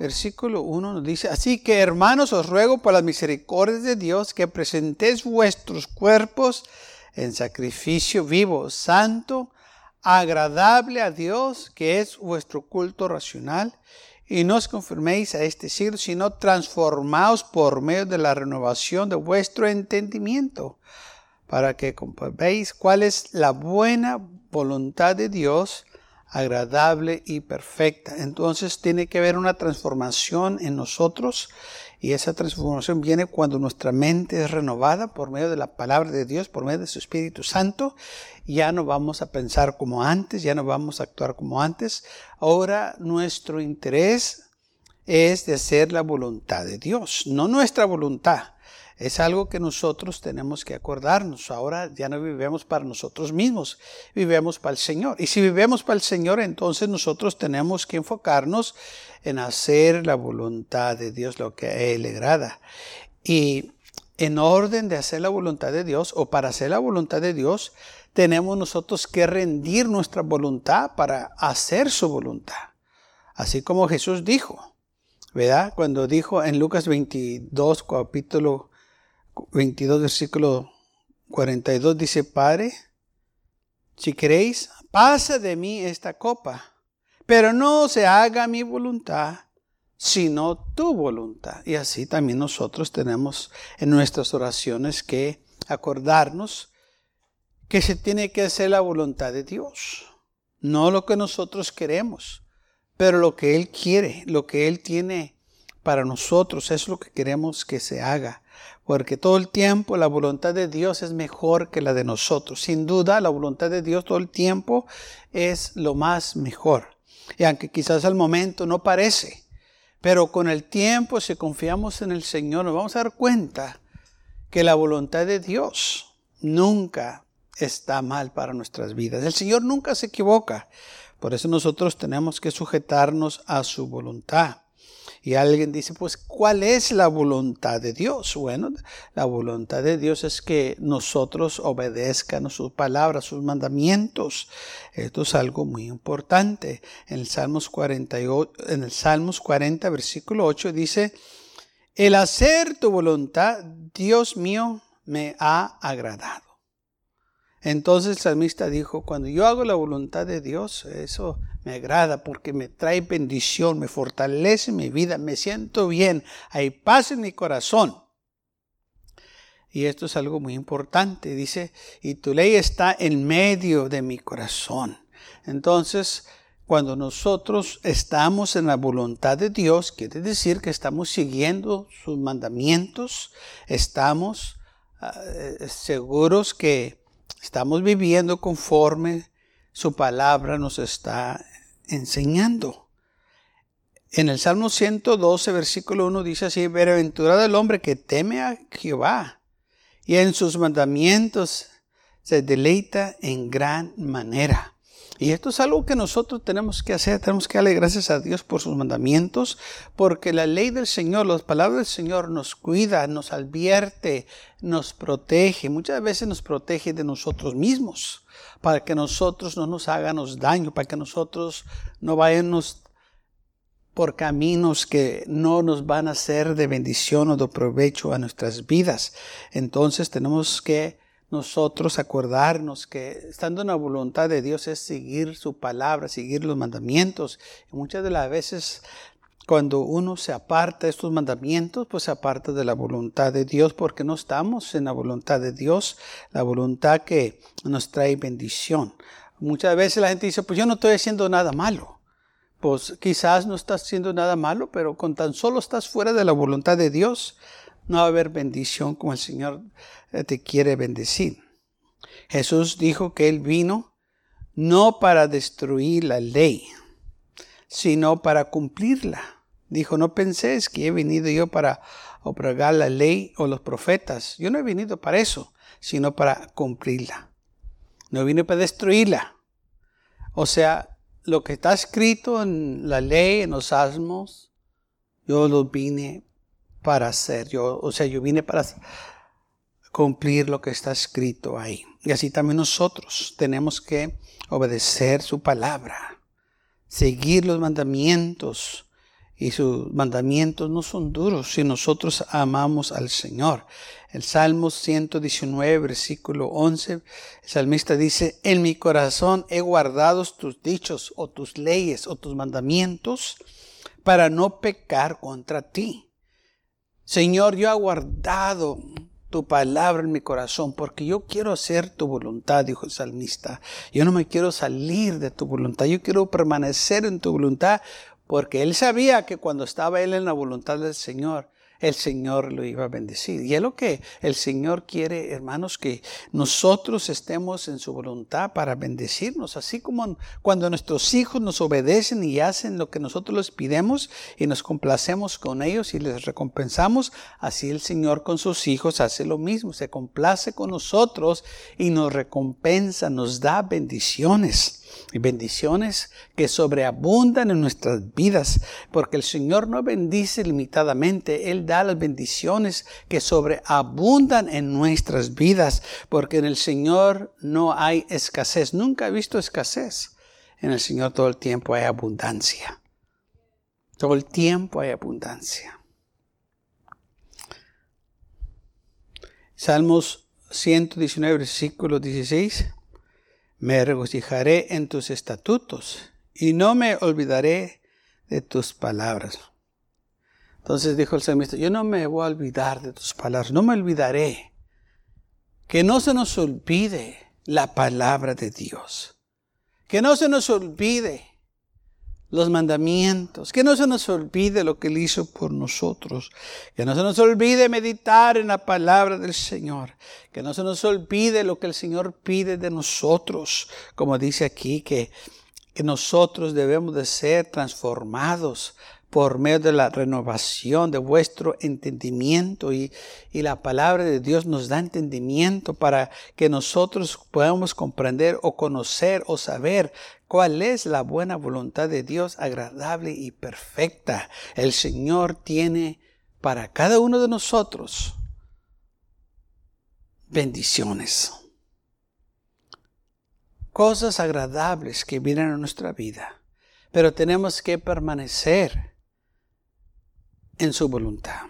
versículo 1 nos dice, así que hermanos os ruego por las misericordias de Dios que presentéis vuestros cuerpos en sacrificio vivo, santo, agradable a Dios, que es vuestro culto racional, y no os confirméis a este siglo, sino transformaos por medio de la renovación de vuestro entendimiento, para que comprobéis cuál es la buena voluntad de Dios, agradable y perfecta. Entonces tiene que haber una transformación en nosotros y esa transformación viene cuando nuestra mente es renovada por medio de la palabra de Dios, por medio de su Espíritu Santo. Ya no vamos a pensar como antes, ya no vamos a actuar como antes. Ahora nuestro interés es de hacer la voluntad de Dios, no nuestra voluntad. Es algo que nosotros tenemos que acordarnos. Ahora ya no vivimos para nosotros mismos, vivimos para el Señor. Y si vivimos para el Señor, entonces nosotros tenemos que enfocarnos en hacer la voluntad de Dios, lo que Él le agrada. Y en orden de hacer la voluntad de Dios o para hacer la voluntad de Dios, tenemos nosotros que rendir nuestra voluntad para hacer su voluntad. Así como Jesús dijo, ¿verdad? Cuando dijo en Lucas 22, capítulo 22, versículo 42 dice, Padre, si queréis, pasa de mí esta copa, pero no se haga mi voluntad, sino tu voluntad. Y así también nosotros tenemos en nuestras oraciones que acordarnos que se tiene que hacer la voluntad de Dios, no lo que nosotros queremos, pero lo que Él quiere, lo que Él tiene para nosotros, es lo que queremos que se haga porque todo el tiempo la voluntad de Dios es mejor que la de nosotros. Sin duda, la voluntad de Dios todo el tiempo es lo más mejor. Y aunque quizás al momento no parece, pero con el tiempo, si confiamos en el Señor, nos vamos a dar cuenta que la voluntad de Dios nunca está mal para nuestras vidas. El Señor nunca se equivoca. Por eso nosotros tenemos que sujetarnos a su voluntad. Y alguien dice, pues, ¿cuál es la voluntad de Dios? Bueno, la voluntad de Dios es que nosotros obedezcan su palabra, sus mandamientos. Esto es algo muy importante. En el Salmos 48, en el Salmos 40, versículo 8 dice, el hacer tu voluntad, Dios mío, me ha agradado. Entonces el salmista dijo, cuando yo hago la voluntad de Dios, eso me agrada porque me trae bendición, me fortalece mi vida, me siento bien, hay paz en mi corazón. Y esto es algo muy importante, dice, y tu ley está en medio de mi corazón. Entonces, cuando nosotros estamos en la voluntad de Dios, quiere decir que estamos siguiendo sus mandamientos, estamos ah, eh, seguros que estamos viviendo conforme su palabra nos está enseñando. En el Salmo 112, versículo 1 dice así, Bienaventurado el hombre que teme a Jehová y en sus mandamientos se deleita en gran manera. Y esto es algo que nosotros tenemos que hacer, tenemos que darle gracias a Dios por sus mandamientos, porque la ley del Señor, las palabras del Señor nos cuida, nos advierte, nos protege, muchas veces nos protege de nosotros mismos, para que nosotros no nos hagamos daño, para que nosotros no vayamos por caminos que no nos van a ser de bendición o de provecho a nuestras vidas. Entonces tenemos que nosotros acordarnos que estando en la voluntad de Dios es seguir su palabra, seguir los mandamientos. Y muchas de las veces cuando uno se aparta de estos mandamientos, pues se aparta de la voluntad de Dios porque no estamos en la voluntad de Dios, la voluntad que nos trae bendición. Muchas veces la gente dice, pues yo no estoy haciendo nada malo. Pues quizás no estás haciendo nada malo, pero con tan solo estás fuera de la voluntad de Dios, no va a haber bendición como el Señor eh, te quiere bendecir. Jesús dijo que Él vino no para destruir la ley, sino para cumplirla. Dijo, no penséis que he venido yo para obragar la ley o los profetas. Yo no he venido para eso, sino para cumplirla. No vine para destruirla. O sea, lo que está escrito en la ley, en los salmos, yo lo vine para hacer. Yo, o sea, yo vine para cumplir lo que está escrito ahí. Y así también nosotros tenemos que obedecer su palabra, seguir los mandamientos. Y sus mandamientos no son duros si nosotros amamos al Señor. El Salmo 119, versículo 11, el salmista dice, en mi corazón he guardado tus dichos o tus leyes o tus mandamientos para no pecar contra ti. Señor, yo he guardado tu palabra en mi corazón, porque yo quiero hacer tu voluntad, dijo el salmista. Yo no me quiero salir de tu voluntad, yo quiero permanecer en tu voluntad, porque él sabía que cuando estaba él en la voluntad del Señor, el Señor lo iba a bendecir. Y es lo que el Señor quiere, hermanos, que nosotros estemos en su voluntad para bendecirnos, así como cuando nuestros hijos nos obedecen y hacen lo que nosotros les pidemos y nos complacemos con ellos y les recompensamos, así el Señor con sus hijos hace lo mismo, se complace con nosotros y nos recompensa, nos da bendiciones y bendiciones que sobreabundan en nuestras vidas, porque el Señor no bendice limitadamente, Él da las bendiciones que sobreabundan en nuestras vidas, porque en el Señor no hay escasez. Nunca he visto escasez. En el Señor todo el tiempo hay abundancia. Todo el tiempo hay abundancia. Salmos 119, versículo 16. Me regocijaré en tus estatutos y no me olvidaré de tus palabras. Entonces dijo el salmista, yo no me voy a olvidar de tus palabras, no me olvidaré. Que no se nos olvide la palabra de Dios. Que no se nos olvide los mandamientos, que no se nos olvide lo que Él hizo por nosotros, que no se nos olvide meditar en la palabra del Señor, que no se nos olvide lo que el Señor pide de nosotros, como dice aquí, que, que nosotros debemos de ser transformados por medio de la renovación de vuestro entendimiento y, y, la palabra de Dios nos da entendimiento para que nosotros podamos comprender o conocer o saber cuál es la buena voluntad de Dios agradable y perfecta. El Señor tiene para cada uno de nosotros bendiciones. Cosas agradables que vienen a nuestra vida. Pero tenemos que permanecer en su voluntad.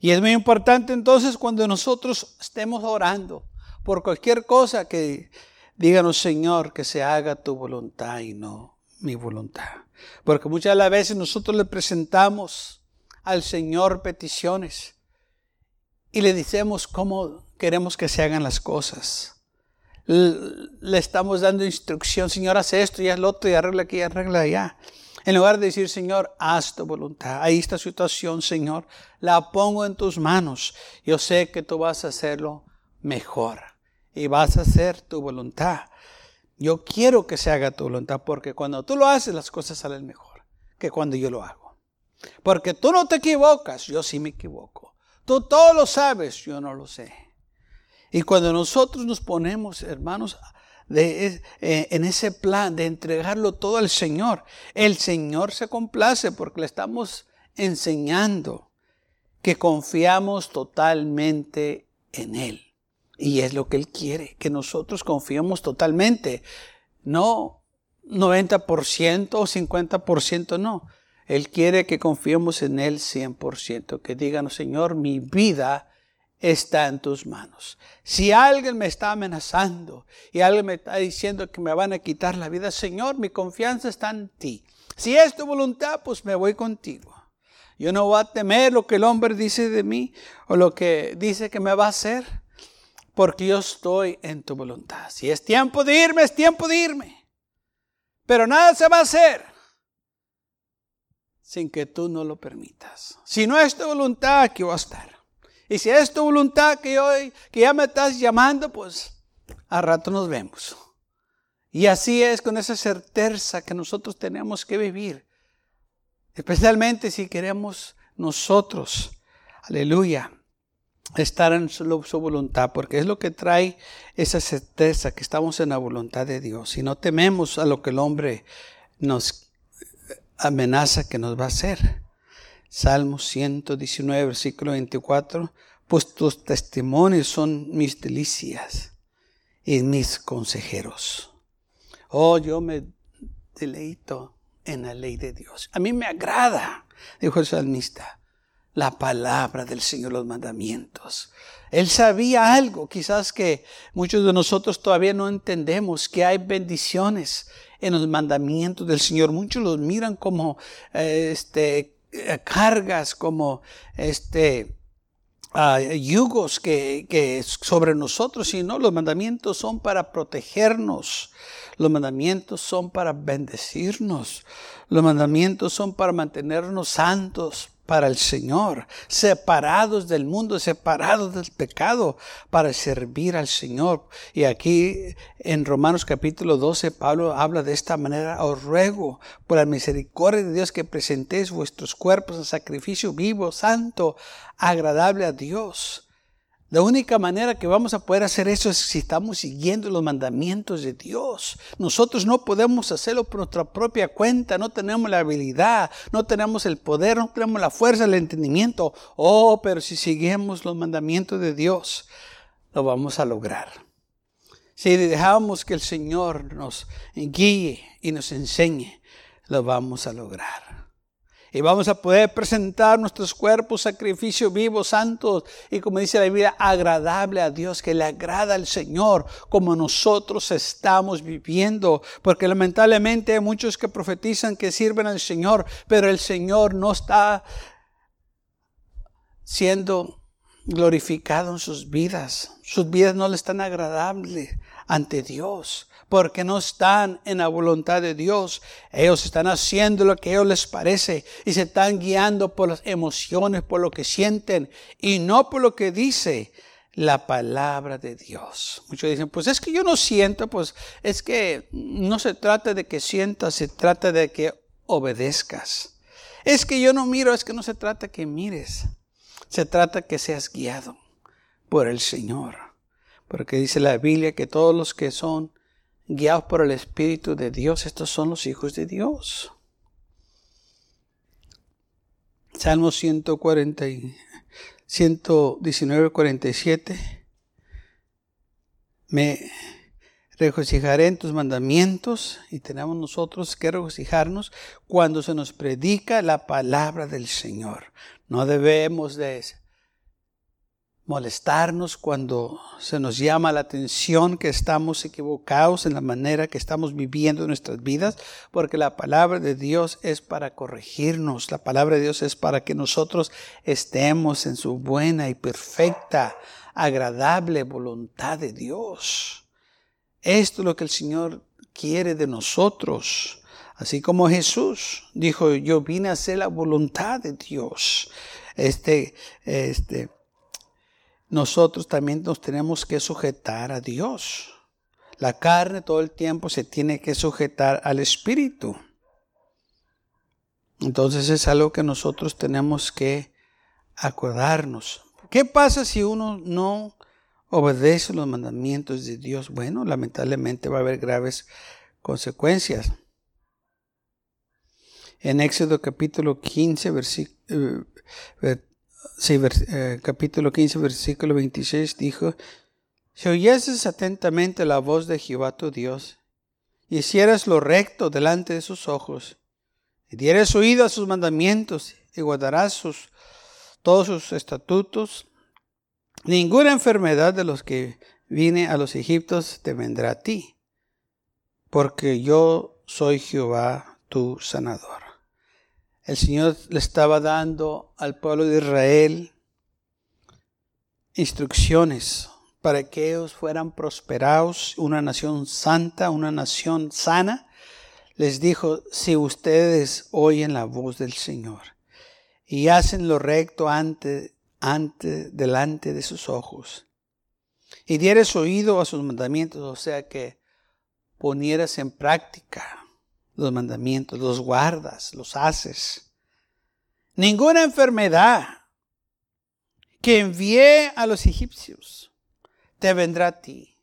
Y es muy importante entonces cuando nosotros estemos orando por cualquier cosa que díganos Señor que se haga tu voluntad y no mi voluntad. Porque muchas las veces nosotros le presentamos al Señor peticiones y le decimos cómo queremos que se hagan las cosas. Le estamos dando instrucción, Señor, haz esto y haz lo otro y arregla aquí y arregla allá. En lugar de decir, Señor, haz tu voluntad. Ahí esta situación, Señor, la pongo en tus manos. Yo sé que tú vas a hacerlo mejor y vas a hacer tu voluntad. Yo quiero que se haga tu voluntad porque cuando tú lo haces las cosas salen mejor que cuando yo lo hago. Porque tú no te equivocas, yo sí me equivoco. Tú todo lo sabes, yo no lo sé. Y cuando nosotros nos ponemos, hermanos, de, eh, en ese plan de entregarlo todo al Señor. El Señor se complace porque le estamos enseñando que confiamos totalmente en Él. Y es lo que Él quiere, que nosotros confiemos totalmente. No 90% o 50%, no. Él quiere que confiemos en Él 100%, que digan, Señor, mi vida está en tus manos. Si alguien me está amenazando y alguien me está diciendo que me van a quitar la vida, Señor, mi confianza está en ti. Si es tu voluntad, pues me voy contigo. Yo no voy a temer lo que el hombre dice de mí o lo que dice que me va a hacer, porque yo estoy en tu voluntad. Si es tiempo de irme, es tiempo de irme. Pero nada se va a hacer sin que tú no lo permitas. Si no es tu voluntad, aquí voy a estar. Y si es tu voluntad que hoy, que ya me estás llamando, pues a rato nos vemos. Y así es con esa certeza que nosotros tenemos que vivir. Especialmente si queremos nosotros, aleluya, estar en su, voluntad, porque es lo que trae esa certeza que estamos en la voluntad de Dios y no tememos a lo que el hombre nos amenaza que nos va a hacer. Salmo 119, versículo 24, pues tus testimonios son mis delicias y mis consejeros. Oh, yo me deleito en la ley de Dios. A mí me agrada, dijo el salmista, la palabra del Señor, los mandamientos. Él sabía algo, quizás que muchos de nosotros todavía no entendemos, que hay bendiciones en los mandamientos del Señor. Muchos los miran como eh, este, cargas, como este, uh, yugos que, que sobre nosotros, sino los mandamientos son para protegernos. Los mandamientos son para bendecirnos. Los mandamientos son para mantenernos santos, para el Señor, separados del mundo, separados del pecado, para servir al Señor. Y aquí en Romanos capítulo 12, Pablo habla de esta manera, os ruego por la misericordia de Dios que presentéis vuestros cuerpos en sacrificio vivo, santo, agradable a Dios la única manera que vamos a poder hacer eso es si estamos siguiendo los mandamientos de Dios. Nosotros no podemos hacerlo por nuestra propia cuenta, no tenemos la habilidad, no tenemos el poder, no tenemos la fuerza, el entendimiento. Oh, pero si seguimos los mandamientos de Dios, lo vamos a lograr. Si dejamos que el Señor nos guíe y nos enseñe, lo vamos a lograr. Y vamos a poder presentar nuestros cuerpos sacrificio vivo, santos y como dice la Biblia, agradable a Dios, que le agrada al Señor como nosotros estamos viviendo. Porque lamentablemente hay muchos que profetizan que sirven al Señor, pero el Señor no está siendo glorificado en sus vidas. Sus vidas no le están agradables ante Dios porque no están en la voluntad de Dios. Ellos están haciendo lo que a ellos les parece y se están guiando por las emociones, por lo que sienten y no por lo que dice la palabra de Dios. Muchos dicen, pues es que yo no siento, pues es que no se trata de que sientas, se trata de que obedezcas. Es que yo no miro, es que no se trata que mires, se trata que seas guiado por el Señor. Porque dice la Biblia que todos los que son guiados por el Espíritu de Dios, estos son los hijos de Dios. Salmo 140, 119, 47. Me regocijaré en tus mandamientos y tenemos nosotros que regocijarnos cuando se nos predica la palabra del Señor. No debemos de molestarnos cuando se nos llama la atención que estamos equivocados en la manera que estamos viviendo nuestras vidas, porque la palabra de Dios es para corregirnos, la palabra de Dios es para que nosotros estemos en su buena y perfecta, agradable voluntad de Dios. Esto es lo que el Señor quiere de nosotros. Así como Jesús dijo, yo vine a hacer la voluntad de Dios. Este, este, nosotros también nos tenemos que sujetar a Dios. La carne todo el tiempo se tiene que sujetar al Espíritu. Entonces es algo que nosotros tenemos que acordarnos. ¿Qué pasa si uno no obedece los mandamientos de Dios? Bueno, lamentablemente va a haber graves consecuencias. En Éxodo capítulo 15, versículo, eh, capítulo 15, versículo 26 dijo, si oyeses atentamente la voz de Jehová tu Dios, y hicieras lo recto delante de sus ojos, y dieres oído a sus mandamientos, y guardarás sus, todos sus estatutos, ninguna enfermedad de los que vine a los egiptos te vendrá a ti, porque yo soy Jehová tu sanador el Señor le estaba dando al pueblo de Israel instrucciones para que ellos fueran prosperados, una nación santa, una nación sana. Les dijo, si ustedes oyen la voz del Señor y hacen lo recto ante, ante, delante de sus ojos, y dieres oído a sus mandamientos, o sea que ponieras en práctica los mandamientos, los guardas, los haces. ninguna enfermedad que envié a los egipcios te vendrá a ti.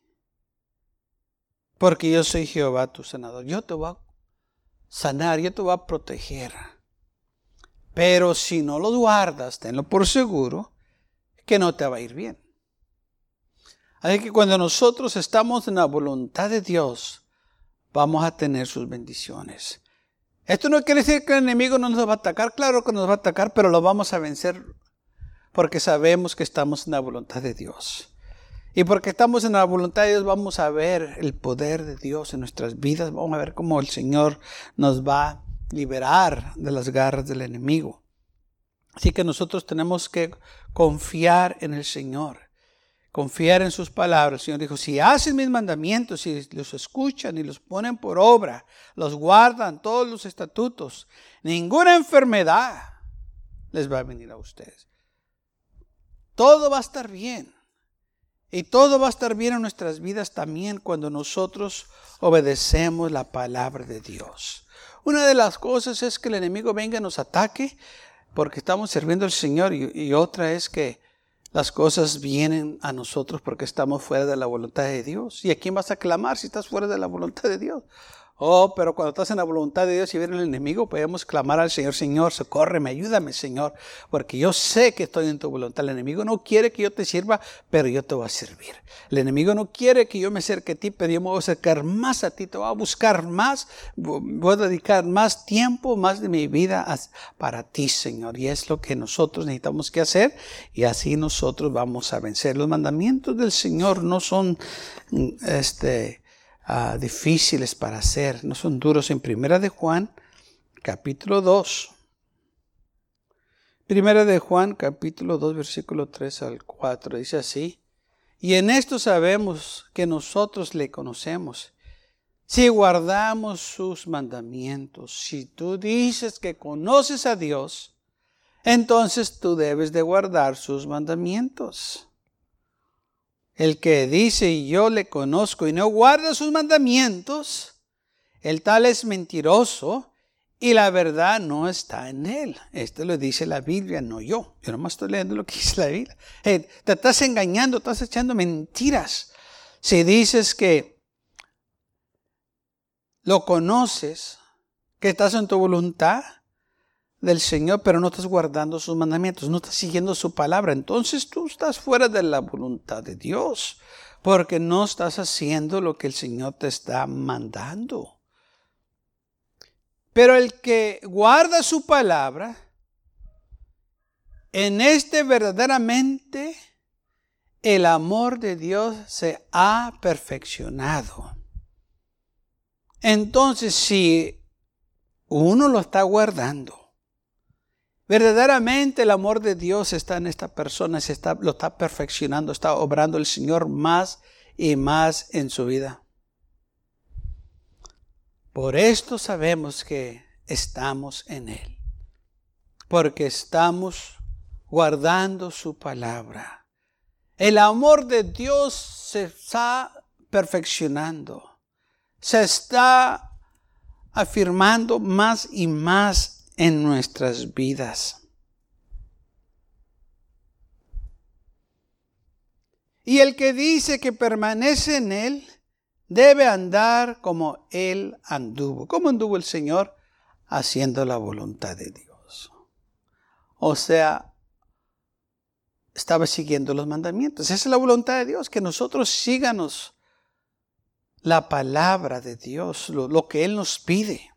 Porque yo soy Jehová tu sanador. Yo te voy a sanar, yo te voy a proteger. Pero si no lo guardas, tenlo por seguro que no te va a ir bien. Así que cuando nosotros estamos en la voluntad de Dios, vamos a tener sus bendiciones. Esto no quiere decir que el enemigo no nos va a atacar, claro que nos va a atacar, pero lo vamos a vencer porque sabemos que estamos en la voluntad de Dios. Y porque estamos en la voluntad de Dios, vamos a ver el poder de Dios en nuestras vidas, vamos a ver cómo el Señor nos va a liberar de las garras del enemigo. Así que nosotros tenemos que confiar en el Señor confiar en sus palabras. El Señor dijo, si hacen mis mandamientos, y los escuchan y los ponen por obra, los guardan todos los estatutos, ninguna enfermedad les va a venir a ustedes. Todo va a estar bien. Y todo va a estar bien en nuestras vidas también cuando nosotros obedecemos la palabra de Dios. Una de las cosas es que el enemigo venga y nos ataque porque estamos sirviendo al Señor y, otra es que las cosas vienen a nosotros porque estamos fuera de la voluntad de Dios. ¿Y a quién vas a clamar si estás fuera de la voluntad de Dios? Oh, pero cuando estás en la voluntad de Dios y viene el enemigo, podemos clamar al Señor, Señor, socórreme, ayúdame, Señor, porque yo sé que estoy en tu voluntad. El enemigo no quiere que yo te sirva, pero yo te voy a servir. El enemigo no quiere que yo me acerque a ti, pero yo me voy a acercar más a ti, te voy a buscar más, voy a dedicar más tiempo, más de mi vida para ti, Señor. Y es lo que nosotros necesitamos que hacer y así nosotros vamos a vencer. Los mandamientos del Señor no son, mm, este, Ah, difíciles para hacer, no son duros. En Primera de Juan, capítulo 2. Primera de Juan, capítulo 2, versículo 3 al 4, dice así. Y en esto sabemos que nosotros le conocemos. Si guardamos sus mandamientos, si tú dices que conoces a Dios, entonces tú debes de guardar sus mandamientos. El que dice yo le conozco y no guarda sus mandamientos, el tal es mentiroso y la verdad no está en él. Esto lo dice la Biblia, no yo. Yo nomás estoy leyendo lo que dice la Biblia. te estás engañando, estás echando mentiras. Si dices que lo conoces, que estás en tu voluntad, del Señor, pero no estás guardando sus mandamientos, no estás siguiendo su palabra. Entonces tú estás fuera de la voluntad de Dios, porque no estás haciendo lo que el Señor te está mandando. Pero el que guarda su palabra, en este verdaderamente el amor de Dios se ha perfeccionado. Entonces, si uno lo está guardando, Verdaderamente el amor de Dios está en esta persona, se está, lo está perfeccionando, está obrando el Señor más y más en su vida. Por esto sabemos que estamos en Él, porque estamos guardando su palabra. El amor de Dios se está perfeccionando, se está afirmando más y más en nuestras vidas. Y el que dice que permanece en Él debe andar como Él anduvo. ¿Cómo anduvo el Señor? Haciendo la voluntad de Dios. O sea, estaba siguiendo los mandamientos. Esa es la voluntad de Dios, que nosotros síganos la palabra de Dios, lo, lo que Él nos pide.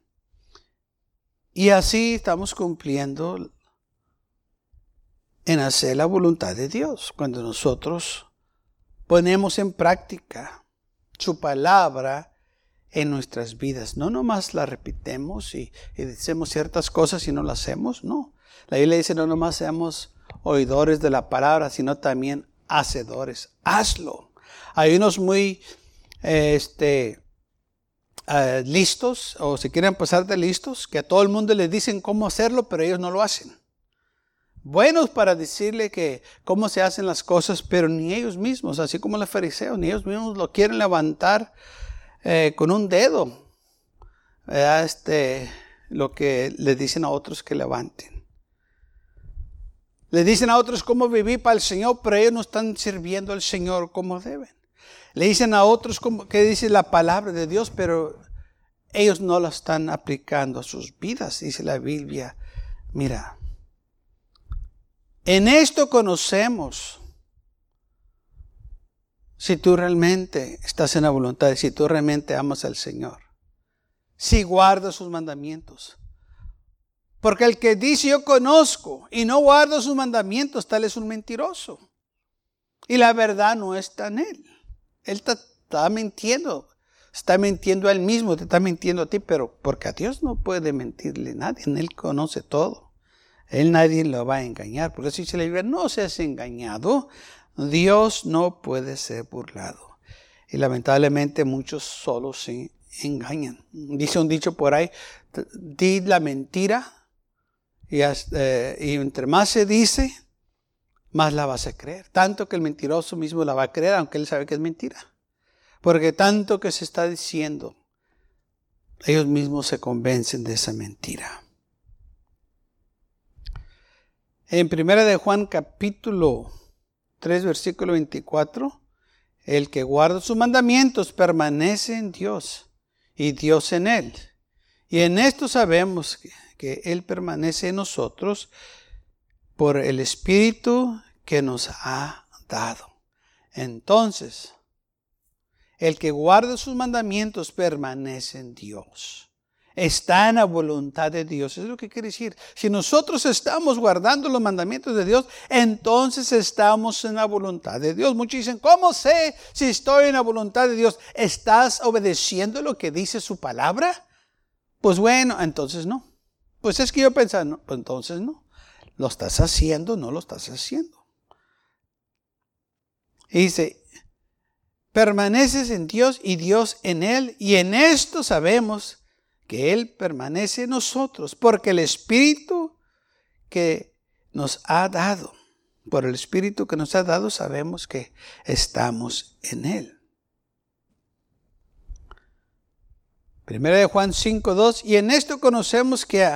Y así estamos cumpliendo en hacer la voluntad de Dios. Cuando nosotros ponemos en práctica su palabra en nuestras vidas. No nomás la repitemos y, decimos ciertas cosas y no las hacemos, no. La Biblia dice no nomás seamos oidores de la palabra, sino también hacedores. Hazlo. Hay unos muy, este, eh, listos o si quieren pasar de listos, que a todo el mundo les dicen cómo hacerlo, pero ellos no lo hacen. Buenos para decirle que cómo se hacen las cosas, pero ni ellos mismos, así como los fariseos, ni ellos mismos lo quieren levantar eh, con un dedo. Este, lo que le dicen a otros que levanten. Le dicen a otros cómo vivir para el Señor, pero ellos no están sirviendo al Señor como deben. Le dicen a otros que dice la palabra de Dios, pero ellos no la están aplicando a sus vidas, dice la Biblia. Mira, en esto conocemos si tú realmente estás en la voluntad, si tú realmente amas al Señor, si guardas sus mandamientos. Porque el que dice yo conozco y no guarda sus mandamientos, tal es un mentiroso. Y la verdad no está en él. Él está, mintiendo. Está mintiendo a él mismo, te está mintiendo a ti, pero porque a Dios no puede mentirle nadie. Él conoce todo. Él nadie lo va a engañar. Porque si se le dice, no seas engañado, Dios no puede ser burlado. Y lamentablemente muchos solo se engañan. Dice un dicho por ahí, di la mentira eh, y, entre más se dice, más la vas a creer. Tanto que el mentiroso mismo la va a creer, aunque él sabe que es mentira. Porque tanto que se está diciendo, ellos mismos se convencen de esa mentira. En primera de Juan capítulo 3 versículo 24, el que guarda sus mandamientos permanece en Dios y Dios en él. Y en esto sabemos que que Él permanece en nosotros por el Espíritu que nos ha dado. Entonces, el que guarda sus mandamientos permanece en Dios. Está en la voluntad de Dios. Es lo que quiere decir. Si nosotros estamos guardando los mandamientos de Dios, entonces estamos en la voluntad de Dios. Muchos dicen, ¿cómo sé si estoy en la voluntad de Dios? ¿Estás obedeciendo lo que dice su palabra? Pues bueno, entonces no. Pues es que yo pensaba, no, pues entonces no. Lo estás haciendo, no lo estás haciendo. Y dice, permaneces en Dios y Dios en Él. Y en esto sabemos que Él permanece en nosotros, porque el Espíritu que nos ha dado, por el Espíritu que nos ha dado, sabemos que estamos en Él. Primera de Juan 5.2, y en esto conocemos que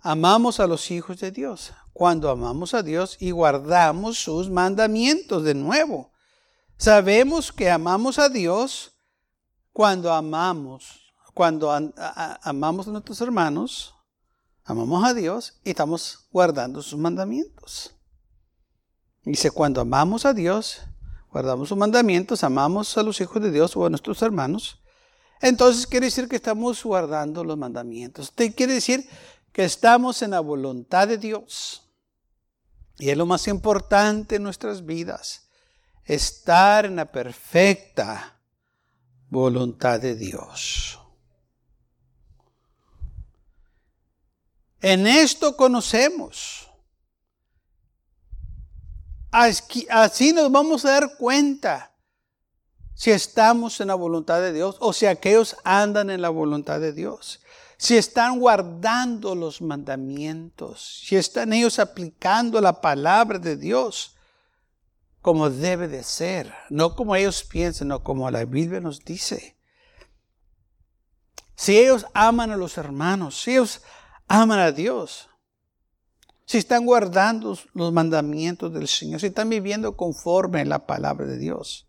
amamos a los hijos de Dios. Cuando amamos a Dios y guardamos sus mandamientos de nuevo. Sabemos que amamos a Dios cuando amamos, cuando amamos a nuestros hermanos, amamos a Dios y estamos guardando sus mandamientos. Dice, cuando amamos a Dios, guardamos sus mandamientos, amamos a los hijos de Dios o a nuestros hermanos, entonces quiere decir que estamos guardando los mandamientos. Quiere decir que estamos en la voluntad de Dios. Y es lo más importante en nuestras vidas, estar en la perfecta voluntad de Dios. En esto conocemos. Así nos vamos a dar cuenta si estamos en la voluntad de Dios o si aquellos andan en la voluntad de Dios si están guardando los mandamientos, si están ellos aplicando la palabra de Dios como debe de ser, no como ellos piensan, no como la Biblia nos dice. Si ellos aman a los hermanos, si ellos aman a Dios, si están guardando los mandamientos del Señor, si están viviendo conforme a la palabra de Dios.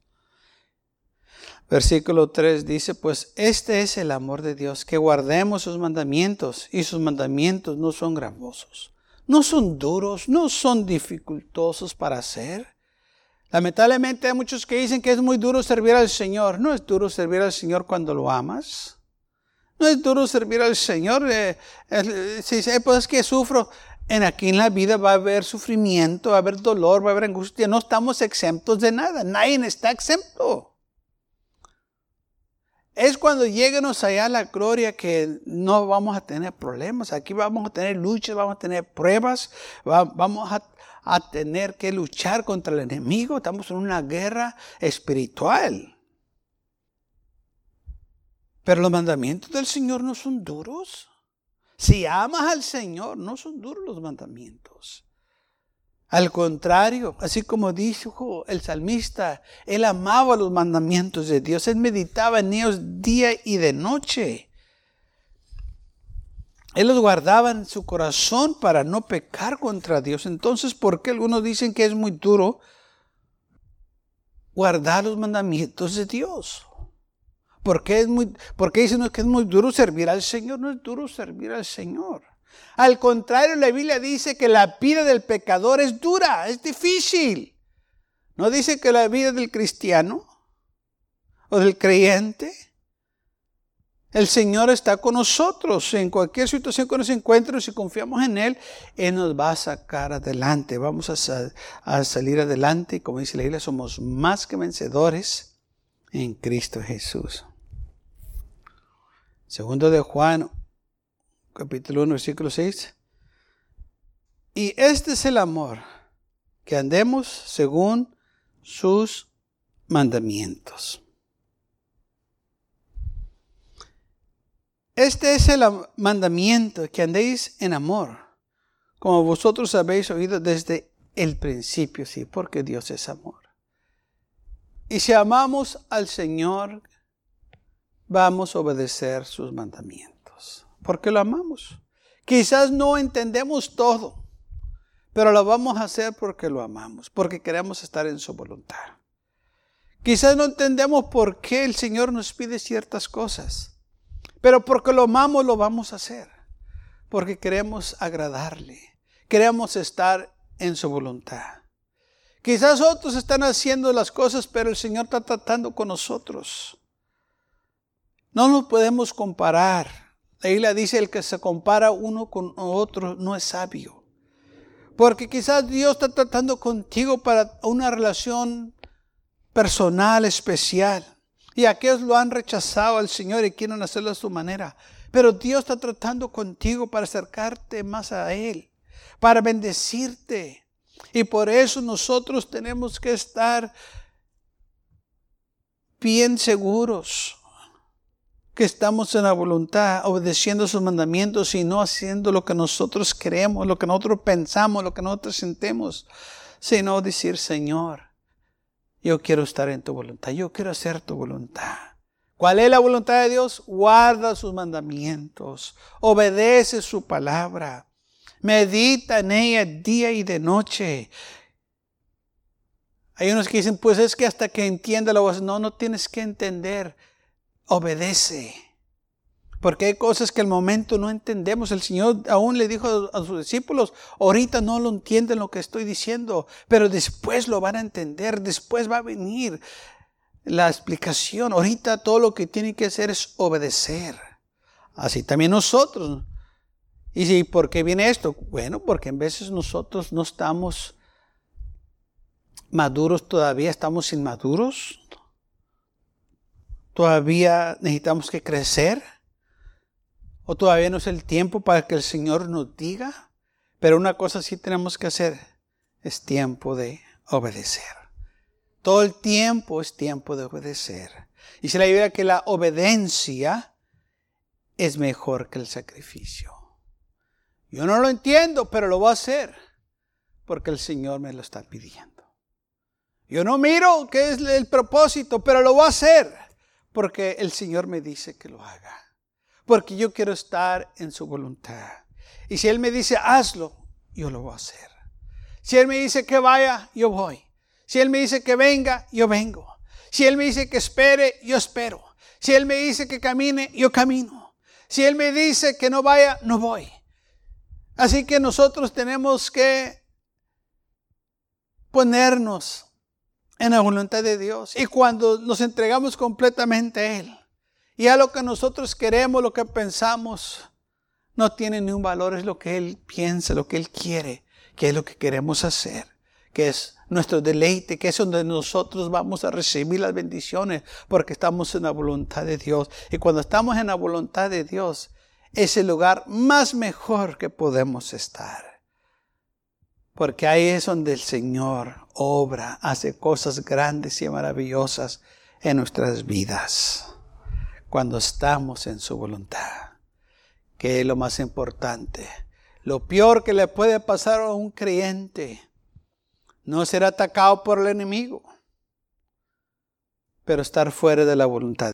Versículo 3 dice, pues este es el amor de Dios, que guardemos sus mandamientos y sus mandamientos no son gravosos, no son duros, no son dificultosos para hacer. Lamentablemente hay muchos que dicen que es muy duro servir al Señor. No es duro servir al Señor cuando lo amas. No es duro servir al Señor. Eh, eh, si pues es que sufro. En aquí en la vida va a haber sufrimiento, va a haber dolor, va a haber angustia. No estamos exentos de nada. Nadie está exento. Es cuando lleguemos allá a la gloria que no vamos a tener problemas. Aquí vamos a tener luchas, vamos a tener pruebas, vamos a, a tener que luchar contra el enemigo. Estamos en una guerra espiritual. Pero los mandamientos del Señor no son duros. Si amas al Señor, no son duros los mandamientos. Al contrario, así como dijo el salmista, él amaba los mandamientos de Dios, él meditaba en ellos día y de noche. Él los guardaba en su corazón para no pecar contra Dios. Entonces, ¿por qué algunos dicen que es muy duro guardar los mandamientos de Dios? ¿Por qué, es muy, ¿Por qué dicen que es muy duro servir al Señor? No es duro servir al Señor. Al contrario, la Biblia dice que la vida del pecador es dura, es difícil. No dice que la vida del cristiano o del creyente el Señor está con nosotros en cualquier situación que nos encuentre, si confiamos en Él, Él nos va a sacar adelante. Vamos a, salir adelante y como dice la Biblia, somos más que vencedores en Cristo Jesús. Segundo de Juan, capítulo 1, versículo 6. Y este es el amor, que andemos según sus mandamientos. Este es el mandamiento, que andéis en amor, como vosotros habéis oído desde el principio, sí, porque Dios es amor. Y si amamos al Señor, vamos a obedecer sus mandamientos, porque lo amamos. Quizás no entendemos todo, pero lo vamos a hacer porque lo amamos, porque queremos estar en su voluntad. Quizás no entendemos por qué el Señor nos pide ciertas cosas, pero porque lo amamos, lo vamos a hacer. Porque queremos agradarle. Queremos estar en su voluntad. Quizás otros están haciendo las cosas, pero el Señor está tratando con nosotros. No nos podemos comparar. La Biblia dice, el que se compara uno con otro no es sabio. Porque quizás Dios está tratando contigo para una relación personal, especial. Y aquellos lo han rechazado al Señor y quieren hacerlo a su manera. Pero Dios está tratando contigo para acercarte más a Él, para bendecirte. Y por eso nosotros tenemos que estar bien seguros que estamos en la voluntad, obedeciendo sus mandamientos y no haciendo lo que nosotros queremos, lo que nosotros pensamos, lo que nosotros sentimos, sino decir, Señor, yo quiero estar en tu voluntad. Yo quiero hacer tu voluntad. ¿Cuál es la voluntad de Dios? Guarda sus mandamientos. Obedece su palabra. Medita en ella día y de noche. Hay unos que dicen, pues es que hasta que entienda la voz. No, no tienes que entender. Obedece. Porque hay cosas que al momento no entendemos. El Señor aún le dijo a sus discípulos, ahorita no lo entienden lo que estoy diciendo, pero después lo van a entender, después va a venir la explicación. Ahorita todo lo que tienen que hacer es obedecer. Así también nosotros. ¿Y si, por qué viene esto? Bueno, porque en veces nosotros no estamos maduros todavía, estamos inmaduros. Todavía necesitamos que crecer o todavía no es el tiempo para que el Señor nos diga. Pero una cosa sí tenemos que hacer, es tiempo de obedecer. Todo el tiempo es tiempo de obedecer. Y se la idea que la obediencia es mejor que el sacrificio. Yo no lo entiendo, pero lo voy a hacer porque el Señor me lo está pidiendo. Yo no miro qué es el propósito, pero lo voy a hacer porque el Señor me dice que lo haga porque yo quiero estar en su voluntad. Y si Él me dice, hazlo, yo lo voy a hacer. Si Él me dice que vaya, yo voy. Si Él me dice que venga, yo vengo. Si Él me dice que espere, yo espero. Si Él me dice que camine, yo camino. Si Él me dice que no vaya, no voy. Así que nosotros tenemos que ponernos en la voluntad de Dios. Y cuando nos entregamos completamente a Él, y a lo que nosotros queremos, lo que pensamos, no tiene ni un valor, es lo que Él piensa, lo que Él quiere, que es lo que queremos hacer, que es nuestro deleite, que es donde nosotros vamos a recibir las bendiciones, porque estamos en la voluntad de Dios. Y cuando estamos en la voluntad de Dios, es el lugar más mejor que podemos estar. Porque ahí es donde el Señor obra, hace cosas grandes y maravillosas en nuestras vidas cuando estamos en su voluntad, que es lo más importante. Lo peor que le puede pasar a un creyente no ser atacado por el enemigo, pero estar fuera de la voluntad.